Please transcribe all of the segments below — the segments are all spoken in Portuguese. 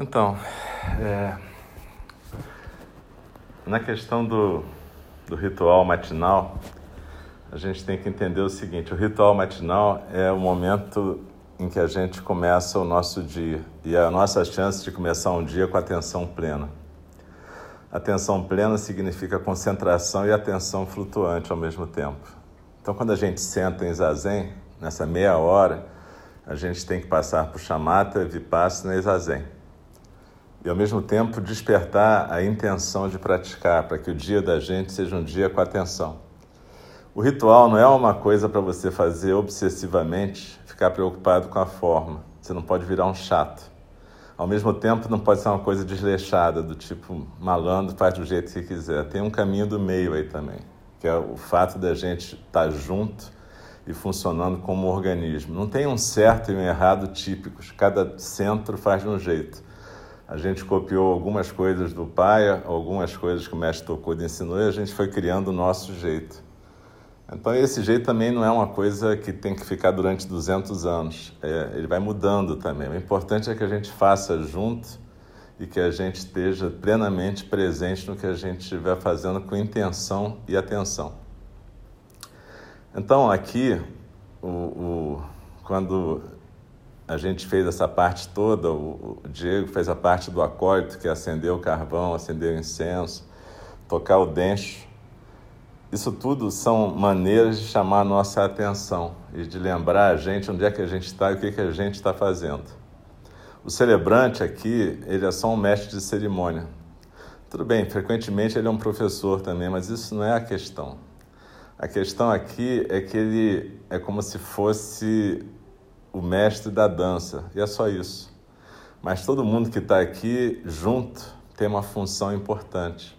Então, é, na questão do, do ritual matinal, a gente tem que entender o seguinte: o ritual matinal é o momento em que a gente começa o nosso dia e a nossa chance de começar um dia com atenção plena. Atenção plena significa concentração e atenção flutuante ao mesmo tempo. Então, quando a gente senta em zazen, nessa meia hora, a gente tem que passar por chamata, vipassana e zazen e ao mesmo tempo despertar a intenção de praticar, para que o dia da gente seja um dia com atenção. O ritual não é uma coisa para você fazer obsessivamente, ficar preocupado com a forma. Você não pode virar um chato. Ao mesmo tempo, não pode ser uma coisa desleixada, do tipo malandro, faz do jeito que quiser. Tem um caminho do meio aí também, que é o fato da gente estar tá junto e funcionando como um organismo. Não tem um certo e um errado típicos, cada centro faz de um jeito. A gente copiou algumas coisas do pai, algumas coisas que o mestre Tokuda ensinou e a gente foi criando o nosso jeito. Então esse jeito também não é uma coisa que tem que ficar durante 200 anos. É, ele vai mudando também. O importante é que a gente faça junto e que a gente esteja plenamente presente no que a gente estiver fazendo com intenção e atenção. Então aqui, o, o, quando a gente fez essa parte toda, o Diego fez a parte do acólito, que é acendeu o carvão, acendeu o incenso, tocar o dencho. Isso tudo são maneiras de chamar a nossa atenção e de lembrar a gente onde é que a gente está e o que, que a gente está fazendo. O celebrante aqui, ele é só um mestre de cerimônia. Tudo bem, frequentemente ele é um professor também, mas isso não é a questão. A questão aqui é que ele é como se fosse o mestre da dança, e é só isso. Mas todo mundo que está aqui junto tem uma função importante.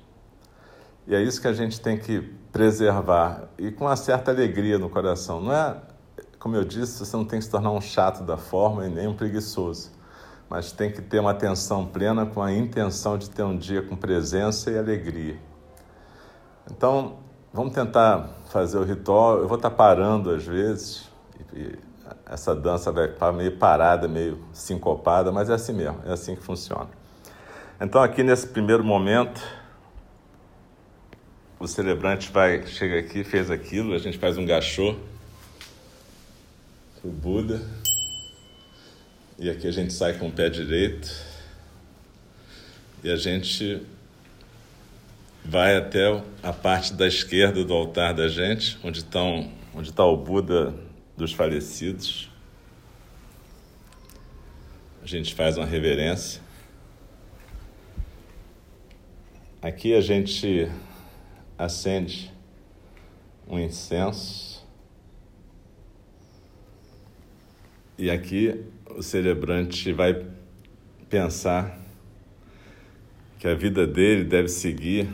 E é isso que a gente tem que preservar e com uma certa alegria no coração. Não é, como eu disse, você não tem que se tornar um chato da forma e nem um preguiçoso, mas tem que ter uma atenção plena com a intenção de ter um dia com presença e alegria. Então, vamos tentar fazer o ritual. Eu vou estar parando às vezes essa dança vai estar meio parada, meio sincopada, mas é assim mesmo, é assim que funciona. Então, aqui nesse primeiro momento, o celebrante vai, chega aqui, fez aquilo, a gente faz um gachô, o Buda, e aqui a gente sai com o pé direito, e a gente vai até a parte da esquerda do altar da gente, onde, estão, onde está o Buda dos falecidos. A gente faz uma reverência. Aqui a gente acende um incenso. E aqui o celebrante vai pensar que a vida dele deve seguir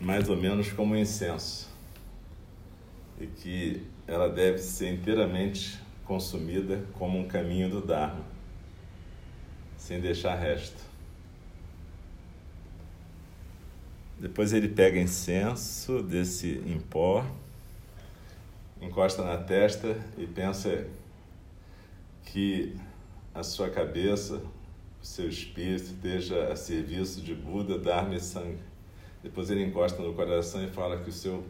mais ou menos como um incenso e que ela deve ser inteiramente consumida como um caminho do Dharma, sem deixar resto. Depois ele pega incenso desse em pó, encosta na testa e pensa que a sua cabeça, o seu espírito esteja a serviço de Buda, Dharma e Sangha. Depois ele encosta no coração e fala que o seu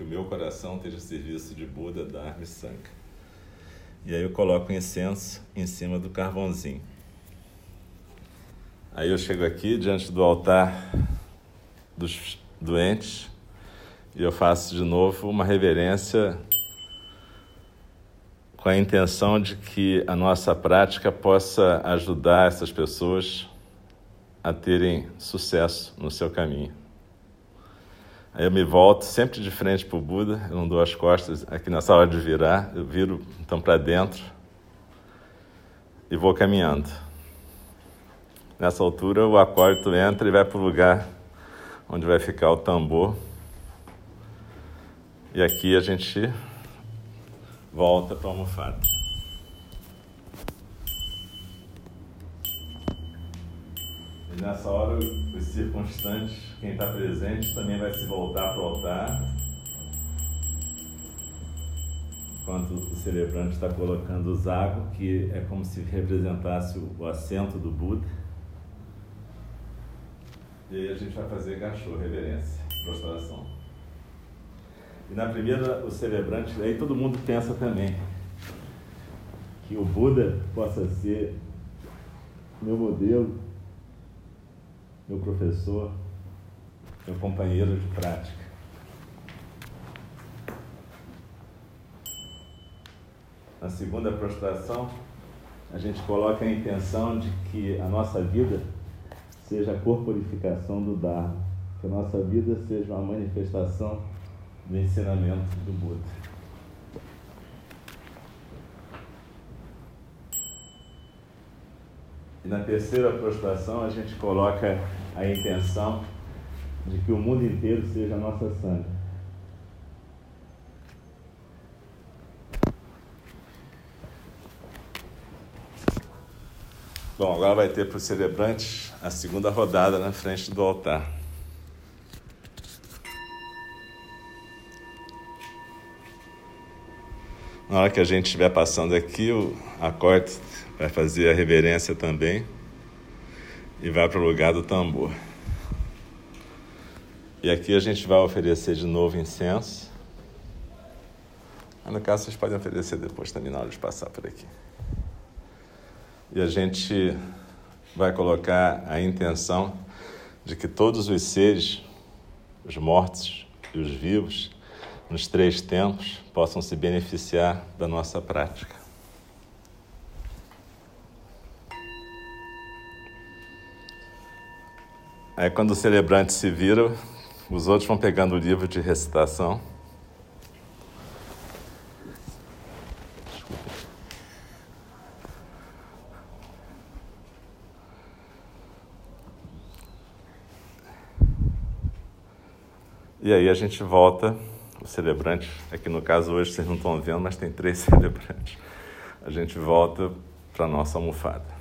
que o meu coração esteja a serviço de Buda, Dharma e Sangha. E aí eu coloco o incenso em cima do carvãozinho. Aí eu chego aqui diante do altar dos doentes e eu faço de novo uma reverência com a intenção de que a nossa prática possa ajudar essas pessoas a terem sucesso no seu caminho. Aí eu me volto sempre de frente para o Buda, eu não dou as costas aqui nessa hora de virar, eu viro então para dentro e vou caminhando. Nessa altura o acólito entra e vai para o lugar onde vai ficar o tambor. E aqui a gente volta para a almofada. E nessa hora, os circunstantes, quem está presente, também vai se voltar para o altar. enquanto o celebrante está colocando o zago, que é como se representasse o assento do Buda. E aí a gente vai fazer gachô, reverência, prostração. E na primeira, o celebrante, aí todo mundo pensa também que o Buda possa ser meu modelo, meu professor, meu companheiro de prática. Na segunda prostração, a gente coloca a intenção de que a nossa vida seja a corporificação do Dharma, que a nossa vida seja uma manifestação do ensinamento do Buda. E na terceira prostração a gente coloca a intenção de que o mundo inteiro seja nossa santa. Bom, agora vai ter para os celebrantes a segunda rodada na frente do altar. Na hora que a gente estiver passando aqui, o, a corte vai fazer a reverência também e vai para o lugar do tambor. E aqui a gente vai oferecer de novo incenso. No caso, vocês podem oferecer depois também na hora de passar por aqui. E a gente vai colocar a intenção de que todos os seres, os mortos e os vivos, nos três tempos, possam se beneficiar da nossa prática. Aí, quando o celebrante se vira, os outros vão pegando o livro de recitação E aí a gente volta, o celebrante, aqui no caso hoje vocês não estão vendo, mas tem três celebrantes. A gente volta para a nossa almofada.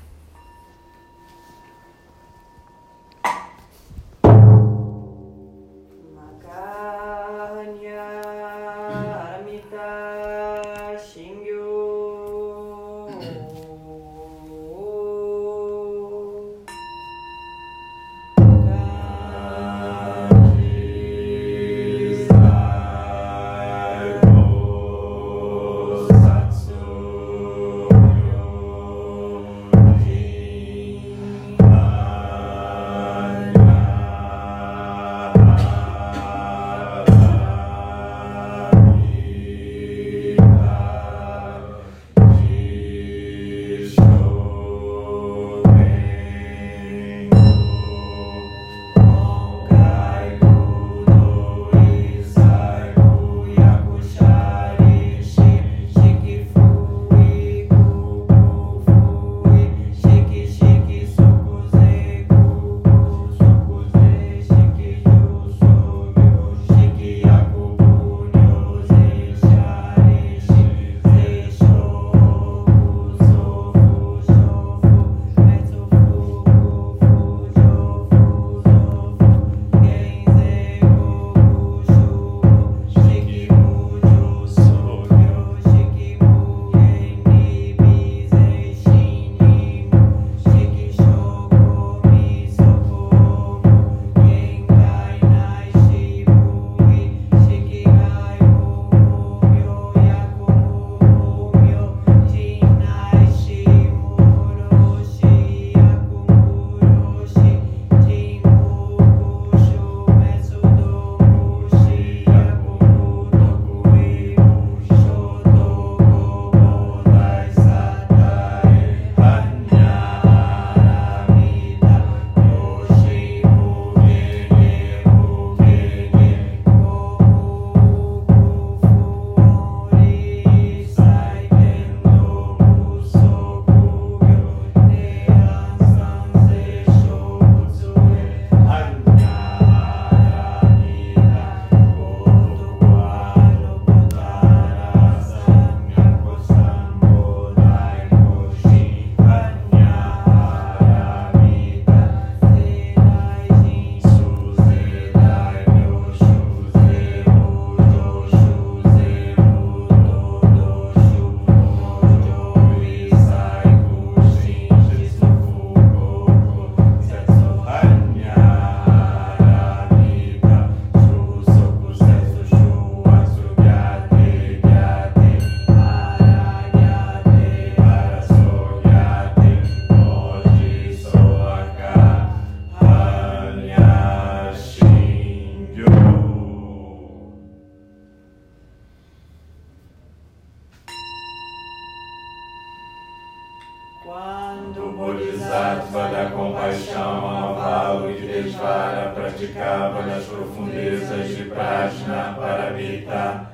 Bodhisattva da compaixão avalo que Desvara praticava nas profundezas de Prajna Paramita,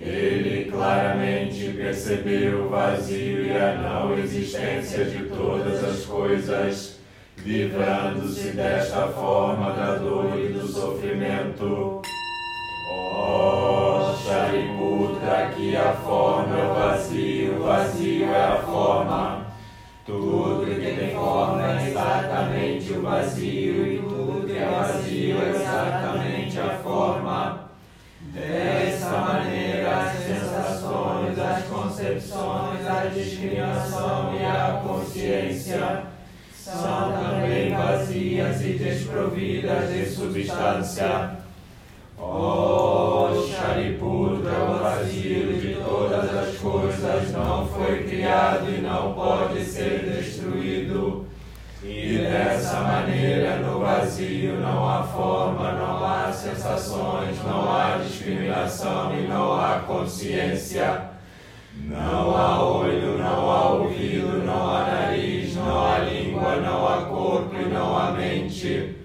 ele claramente percebeu o vazio e a não existência de todas as coisas, livrando-se desta forma da dor e do sofrimento. Oh, Shariputra, que a forma é o vazio, o vazio é a forma. Tudo que tem forma é exatamente o vazio, e tudo que é vazio é exatamente a forma. Dessa maneira, as sensações, as concepções, a discriminação e a consciência são também vazias e desprovidas de substância. Oh, Shariputra, o vazio de todas as coisas não e não pode ser destruído. E dessa maneira, no vazio não há forma, não há sensações, não há discriminação e não há consciência. Não há olho, não há ouvido, não há nariz, não há língua, não há corpo e não há mente.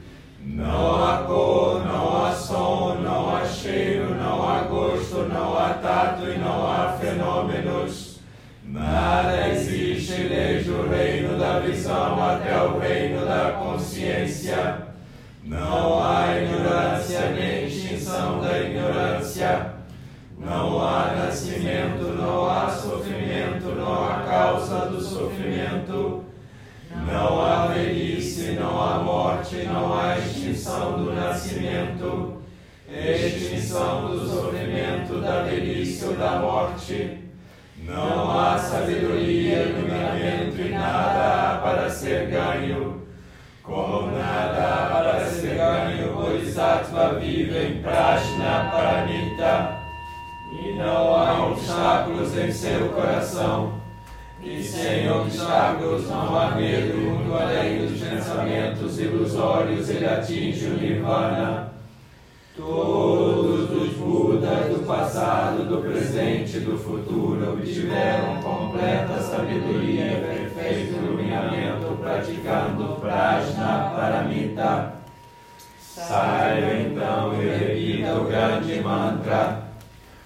Não há cor, não há som, não há cheiro, não há gosto, não há tato e não há fenômenos. Existe desde o reino da visão até o reino da consciência. Não há ignorância nem extinção da ignorância. Não há nascimento, não há sofrimento, não há causa do sofrimento. Não há velhice, não há morte, não há extinção do nascimento, extinção do sofrimento, da velhice ou da morte. Não há sabedoria, iluminamento e nada para ser ganho. Como nada para ser ganho, Bodhisattva vive em Prajna Paramita. E não há obstáculos em seu coração. E sem obstáculos não há medo, muito além dos pensamentos ilusórios, ele atinge o Nirvana. Do passado, do presente e do futuro obtiveram completa sabedoria e perfeito iluminamento praticando Prajna Paramita. Saiba então e repita o grande mantra,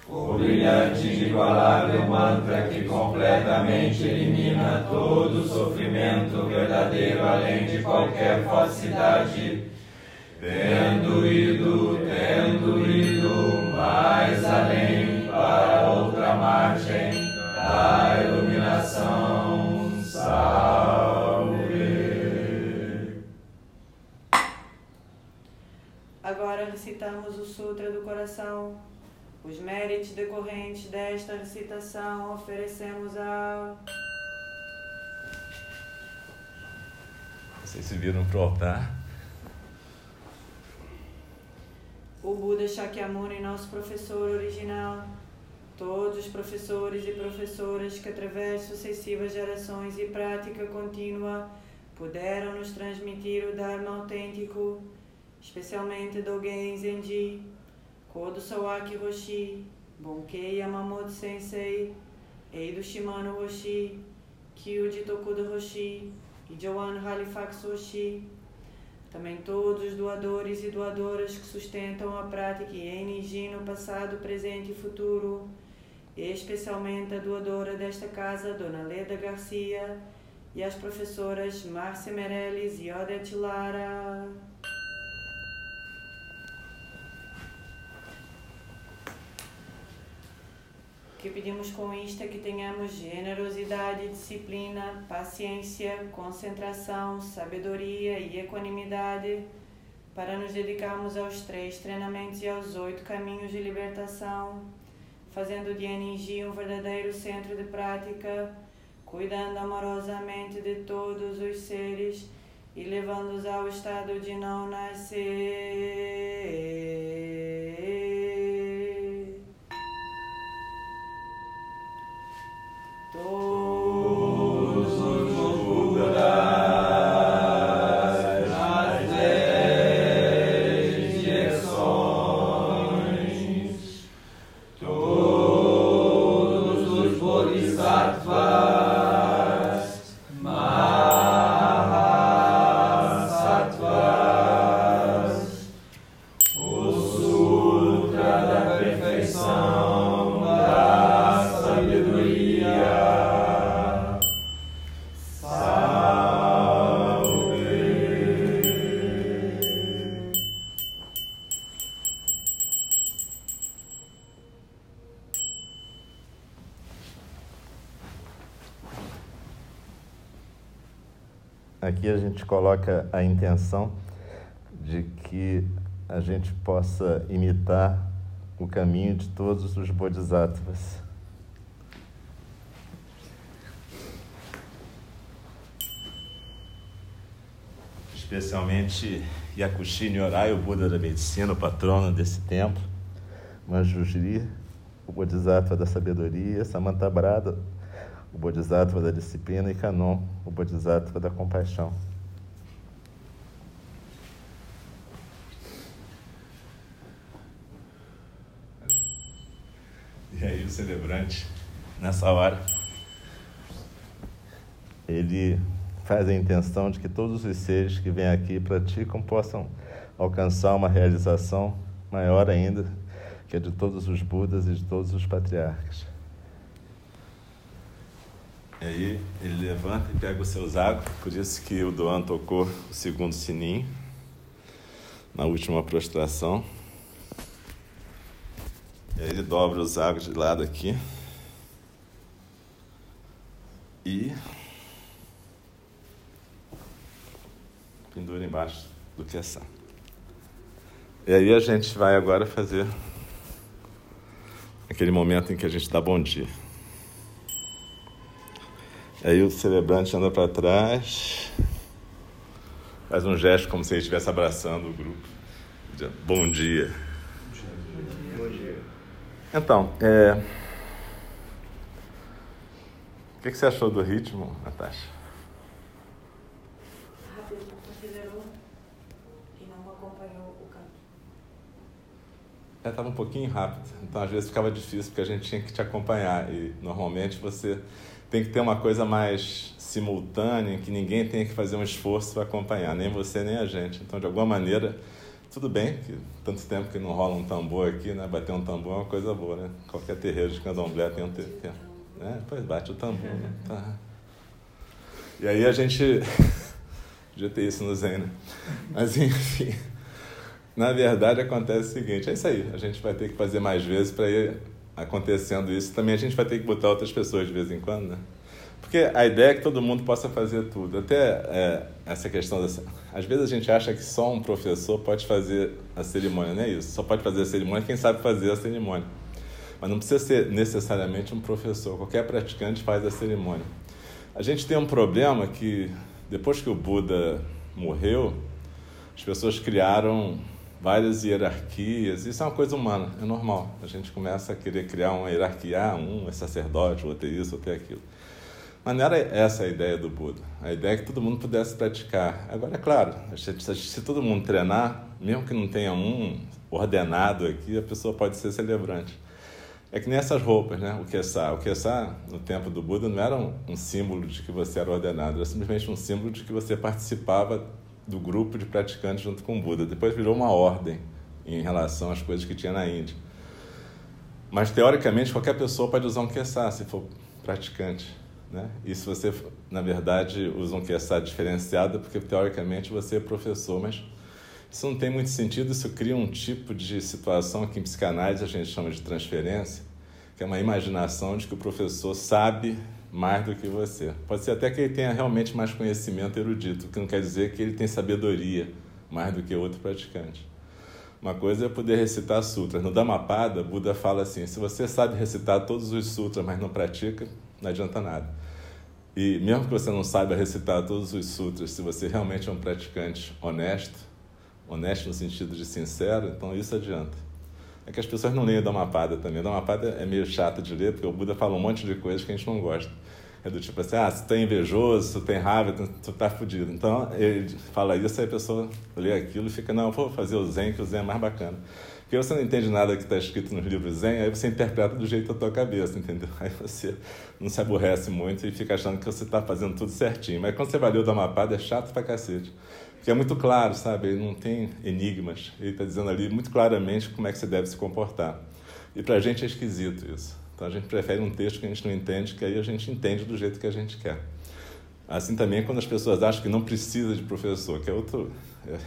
o brilhante inigualável mantra que completamente elimina todo sofrimento verdadeiro além de qualquer falsidade tendo ido, tendo ido mais além para outra margem da iluminação. Salve. Agora recitamos o Sutra do Coração. Os méritos decorrentes desta recitação oferecemos a. Vocês se viram para o altar? O Buda Shakyamuni, nosso professor original, todos os professores e professoras que, através de sucessivas gerações e prática contínua, puderam nos transmitir o Dharma autêntico, especialmente Dogen Zenji, Kodo Sawaki Roshi, Bonkei Yamamoto Sensei, Eido Shimano Roshi, Kyuji Tokudo Roshi e Joan Halifax Roshi, também todos os doadores e doadoras que sustentam a prática ENG no passado, presente e futuro, especialmente a doadora desta casa, Dona Leda Garcia, e as professoras Márcia Meirelles e Odete Lara. Que pedimos com isto é que tenhamos generosidade, disciplina, paciência, concentração, sabedoria e equanimidade para nos dedicarmos aos três treinamentos e aos oito caminhos de libertação, fazendo de Aningi um verdadeiro centro de prática, cuidando amorosamente de todos os seres e levando-os ao estado de não nascer. Bodhisattvas, aqui a gente coloca a intenção de que a gente possa imitar o caminho de todos os bodhisattvas. Especialmente Yakushi Nyorai, o Buda da medicina, o patrono desse templo, Manjujri, o Bodhisattva da sabedoria, Samantabhadra, o Bodhisattva da disciplina, e Kanon, o Bodhisattva da compaixão. E aí o celebrante, nessa hora, ele faz a intenção de que todos os seres que vêm aqui e praticam possam alcançar uma realização maior ainda que a de todos os Budas e de todos os patriarcas. E aí ele levanta e pega o seu zago, por isso que o Doan tocou o segundo sininho na última prostração. E aí ele dobra o zago de lado aqui. E pendura embaixo do que essa. E aí a gente vai agora fazer aquele momento em que a gente dá bom dia. Aí o celebrante anda para trás, faz um gesto como se ele estivesse abraçando o grupo. Bom dia. Bom dia. Então, é... o que você achou do ritmo, Natasha? estava é, um pouquinho rápido, então às vezes ficava difícil porque a gente tinha que te acompanhar e normalmente você tem que ter uma coisa mais simultânea, que ninguém tenha que fazer um esforço para acompanhar, nem você nem a gente. Então, de alguma maneira, tudo bem que tanto tempo que não rola um tambor aqui, né? Bater um tambor é uma coisa boa, né? Qualquer terreiro de candomblé tem um terreiro. Né? Pois bate o tambor, né? Tá. E aí a gente. Podia ter isso no Zen, né? Mas enfim. Na verdade, acontece o seguinte: é isso aí. A gente vai ter que fazer mais vezes para ir acontecendo isso. Também a gente vai ter que botar outras pessoas de vez em quando, né? Porque a ideia é que todo mundo possa fazer tudo. Até é, essa questão dessa. Às vezes a gente acha que só um professor pode fazer a cerimônia, não é isso? Só pode fazer a cerimônia quem sabe fazer a cerimônia. Mas não precisa ser necessariamente um professor. Qualquer praticante faz a cerimônia. A gente tem um problema que, depois que o Buda morreu, as pessoas criaram várias hierarquias. Isso é uma coisa humana, é normal. A gente começa a querer criar uma hierarquia, ah, um é sacerdote, outro é isso, outro é aquilo. Mas não era essa a ideia do Buda. A ideia é que todo mundo pudesse praticar. Agora, é claro, se todo mundo treinar, mesmo que não tenha um ordenado aqui, a pessoa pode ser celebrante. É que nessas roupas, né? O Kessá. O Kessá, no tempo do Buda, não era um, um símbolo de que você era ordenado, era simplesmente um símbolo de que você participava do grupo de praticantes junto com o Buda. Depois virou uma ordem em relação às coisas que tinha na Índia. Mas, teoricamente, qualquer pessoa pode usar um Kessá se for praticante. Né? E se você, na verdade, usa um Kessá diferenciado, porque, teoricamente, você é professor. Mas isso não tem muito sentido, isso cria um tipo de situação que em psicanálise a gente chama de transferência, que é uma imaginação de que o professor sabe mais do que você. Pode ser até que ele tenha realmente mais conhecimento erudito, que não quer dizer que ele tem sabedoria mais do que outro praticante. Uma coisa é poder recitar sutras. No Dhammapada, Buda fala assim: se você sabe recitar todos os sutras, mas não pratica, não adianta nada. E mesmo que você não saiba recitar todos os sutras, se você realmente é um praticante honesto, honesto no sentido de sincero, então isso adianta é que as pessoas não leem o Dhammapada também. O Dhammapada é meio chato de ler, porque o Buda fala um monte de coisas que a gente não gosta. É do tipo assim, ah, se tu é invejoso, se tu tem raiva, tu tá fudido. Então, ele fala isso, aí a pessoa lê aquilo e fica, não, vou fazer o Zen, que o Zen é mais bacana. Porque você não entende nada que está escrito nos livros Zen, aí você interpreta do jeito da tua cabeça, entendeu? Aí você não se aborrece muito e fica achando que você está fazendo tudo certinho. Mas quando você vai ler o Dhammapada, é chato pra cacete que é muito claro, sabe? Ele não tem enigmas. Ele está dizendo ali muito claramente como é que você deve se comportar. E para a gente é esquisito isso. Então a gente prefere um texto que a gente não entende, que aí a gente entende do jeito que a gente quer. Assim também é quando as pessoas acham que não precisa de professor, que é, outro,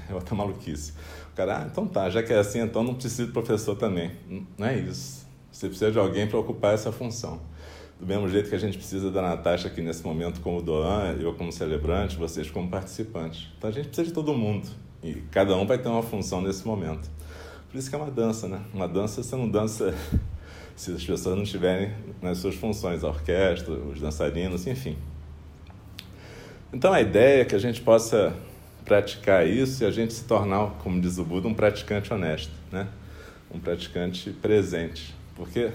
é outra maluquice. O cara, ah, então tá, já que é assim, então não precisa de professor também. Não é isso. Você precisa de alguém para ocupar essa função. Do mesmo jeito que a gente precisa da Natasha aqui nesse momento como doan, eu como celebrante, vocês como participantes. Então a gente precisa de todo mundo. E cada um vai ter uma função nesse momento. Por isso que é uma dança, né? Uma dança você não dança se as pessoas não estiverem nas suas funções, a orquestra, os dançarinos, enfim. Então a ideia é que a gente possa praticar isso e a gente se tornar, como diz o Buda, um praticante honesto, né? Um praticante presente. Porque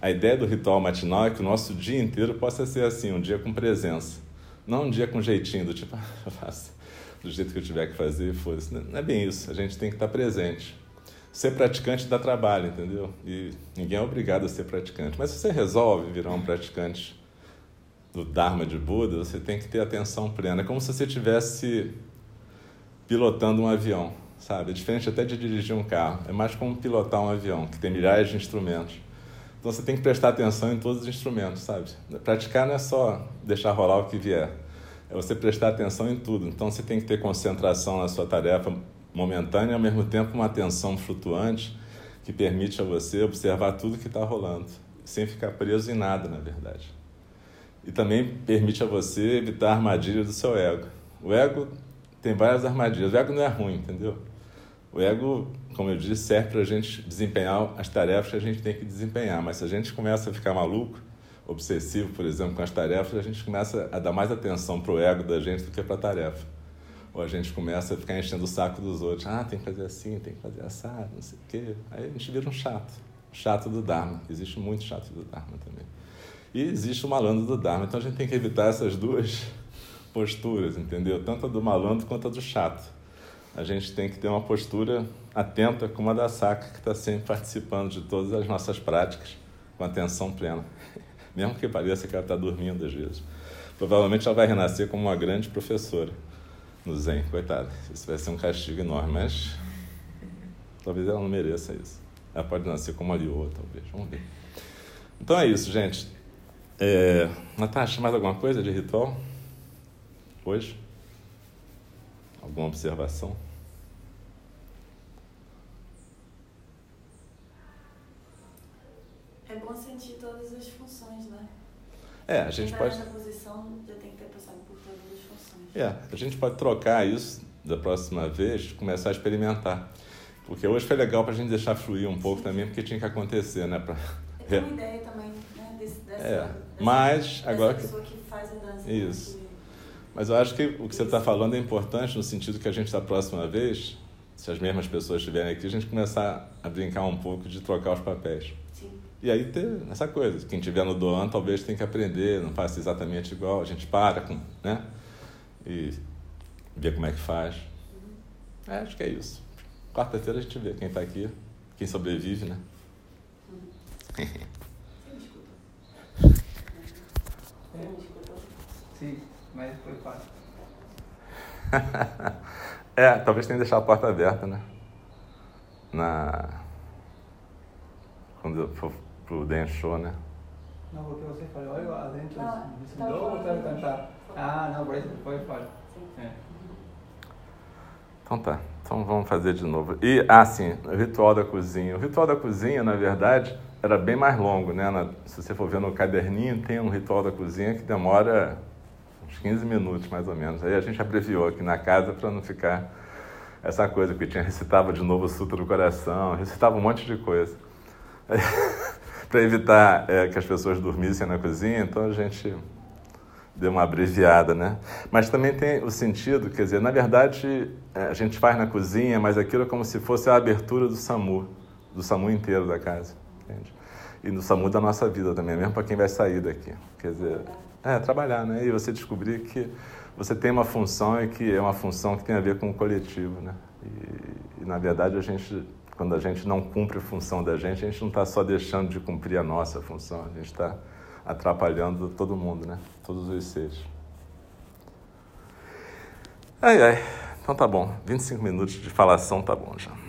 a ideia do ritual matinal é que o nosso dia inteiro possa ser assim, um dia com presença. Não um dia com jeitinho, do tipo, ah, faço do jeito que eu tiver que fazer, foda-se. Não é bem isso, a gente tem que estar presente. Ser praticante dá trabalho, entendeu? E ninguém é obrigado a ser praticante. Mas se você resolve virar um praticante do Dharma de Buda, você tem que ter atenção plena. É como se você estivesse pilotando um avião, sabe? É diferente até de dirigir um carro. É mais como pilotar um avião, que tem milhares de instrumentos. Então você tem que prestar atenção em todos os instrumentos, sabe? Praticar não é só deixar rolar o que vier. É você prestar atenção em tudo. Então você tem que ter concentração na sua tarefa momentânea e ao mesmo tempo uma atenção flutuante que permite a você observar tudo que está rolando, sem ficar preso em nada, na verdade. E também permite a você evitar a armadilha do seu ego. O ego tem várias armadilhas. O ego não é ruim, entendeu? O ego, como eu disse, serve para a gente desempenhar as tarefas que a gente tem que desempenhar. Mas se a gente começa a ficar maluco, obsessivo, por exemplo, com as tarefas, a gente começa a dar mais atenção para o ego da gente do que para a tarefa. Ou a gente começa a ficar enchendo o saco dos outros. Ah, tem que fazer assim, tem que fazer assado, não sei o quê. Aí a gente vira um chato. Chato do Dharma. Existe muito chato do Dharma também. E existe o malandro do Dharma. Então a gente tem que evitar essas duas posturas, entendeu? Tanto a do malandro quanto a do chato. A gente tem que ter uma postura atenta como a da Saka, que está sempre participando de todas as nossas práticas com atenção plena. Mesmo que pareça que ela está dormindo às vezes. Provavelmente ela vai renascer como uma grande professora no Zen, coitada. Isso vai ser um castigo enorme, mas talvez ela não mereça isso. Ela pode nascer como a Lioa, talvez. Vamos ver. Então é isso, gente. É... Natasha, mais alguma coisa de ritual? Hoje? Alguma observação? É bom sentir todas as funções, né? É, a gente pode. posição já tem que ter passado por todas as funções. É, a gente pode trocar isso da próxima vez, começar a experimentar. Porque hoje foi legal para a gente deixar fluir um pouco também, porque tinha que acontecer, né? Pra... É uma ideia também, né? Desse, dessa, É, dessa, mas dessa agora pessoa que faz a dança. Isso. Mas eu acho que o que você está falando é importante no sentido que a gente, da próxima vez, se as mesmas pessoas estiverem aqui, a gente começar a brincar um pouco de trocar os papéis. Sim. E aí ter essa coisa. Quem estiver no Doan talvez tenha que aprender, não faça exatamente igual. A gente para, com, né? E vê como é que faz. É, acho que é isso. Quarta-feira a gente vê quem está aqui, quem sobrevive, né? Você me escuta? Você me escuta? Sim, mas foi fácil. é, talvez tenha que deixar a porta aberta, né? Na... Quando eu for pro dance show, né? Não, porque você falou, olha Ah, disse, tá não, bom. quero cantar. Ah, não, por isso foi fora. Sim. É. Então tá, então vamos fazer de novo. E, ah, sim, o ritual da cozinha. O ritual da cozinha, na verdade, era bem mais longo, né? Na- se você for ver no caderninho, tem um ritual da cozinha que demora uns 15 minutos, mais ou menos. Aí a gente abreviou aqui na casa para não ficar essa coisa, porque tinha recitava de novo o Sutra do Coração, recitava um monte de coisa. para evitar é, que as pessoas dormissem na cozinha, então a gente deu uma abreviada, né? Mas também tem o sentido, quer dizer, na verdade, é, a gente faz na cozinha, mas aquilo é como se fosse a abertura do SAMU, do SAMU inteiro da casa, entende? E do SAMU da nossa vida também, mesmo para quem vai sair daqui. Quer dizer, é, trabalhar, né? E você descobrir que você tem uma função e que é uma função que tem a ver com o coletivo, né? E, e na verdade, a gente, quando a gente não cumpre a função da gente, a gente não está só deixando de cumprir a nossa função, a gente está atrapalhando todo mundo, né? Todos os seres. Ai, ai. Então tá bom. 25 minutos de falação tá bom já.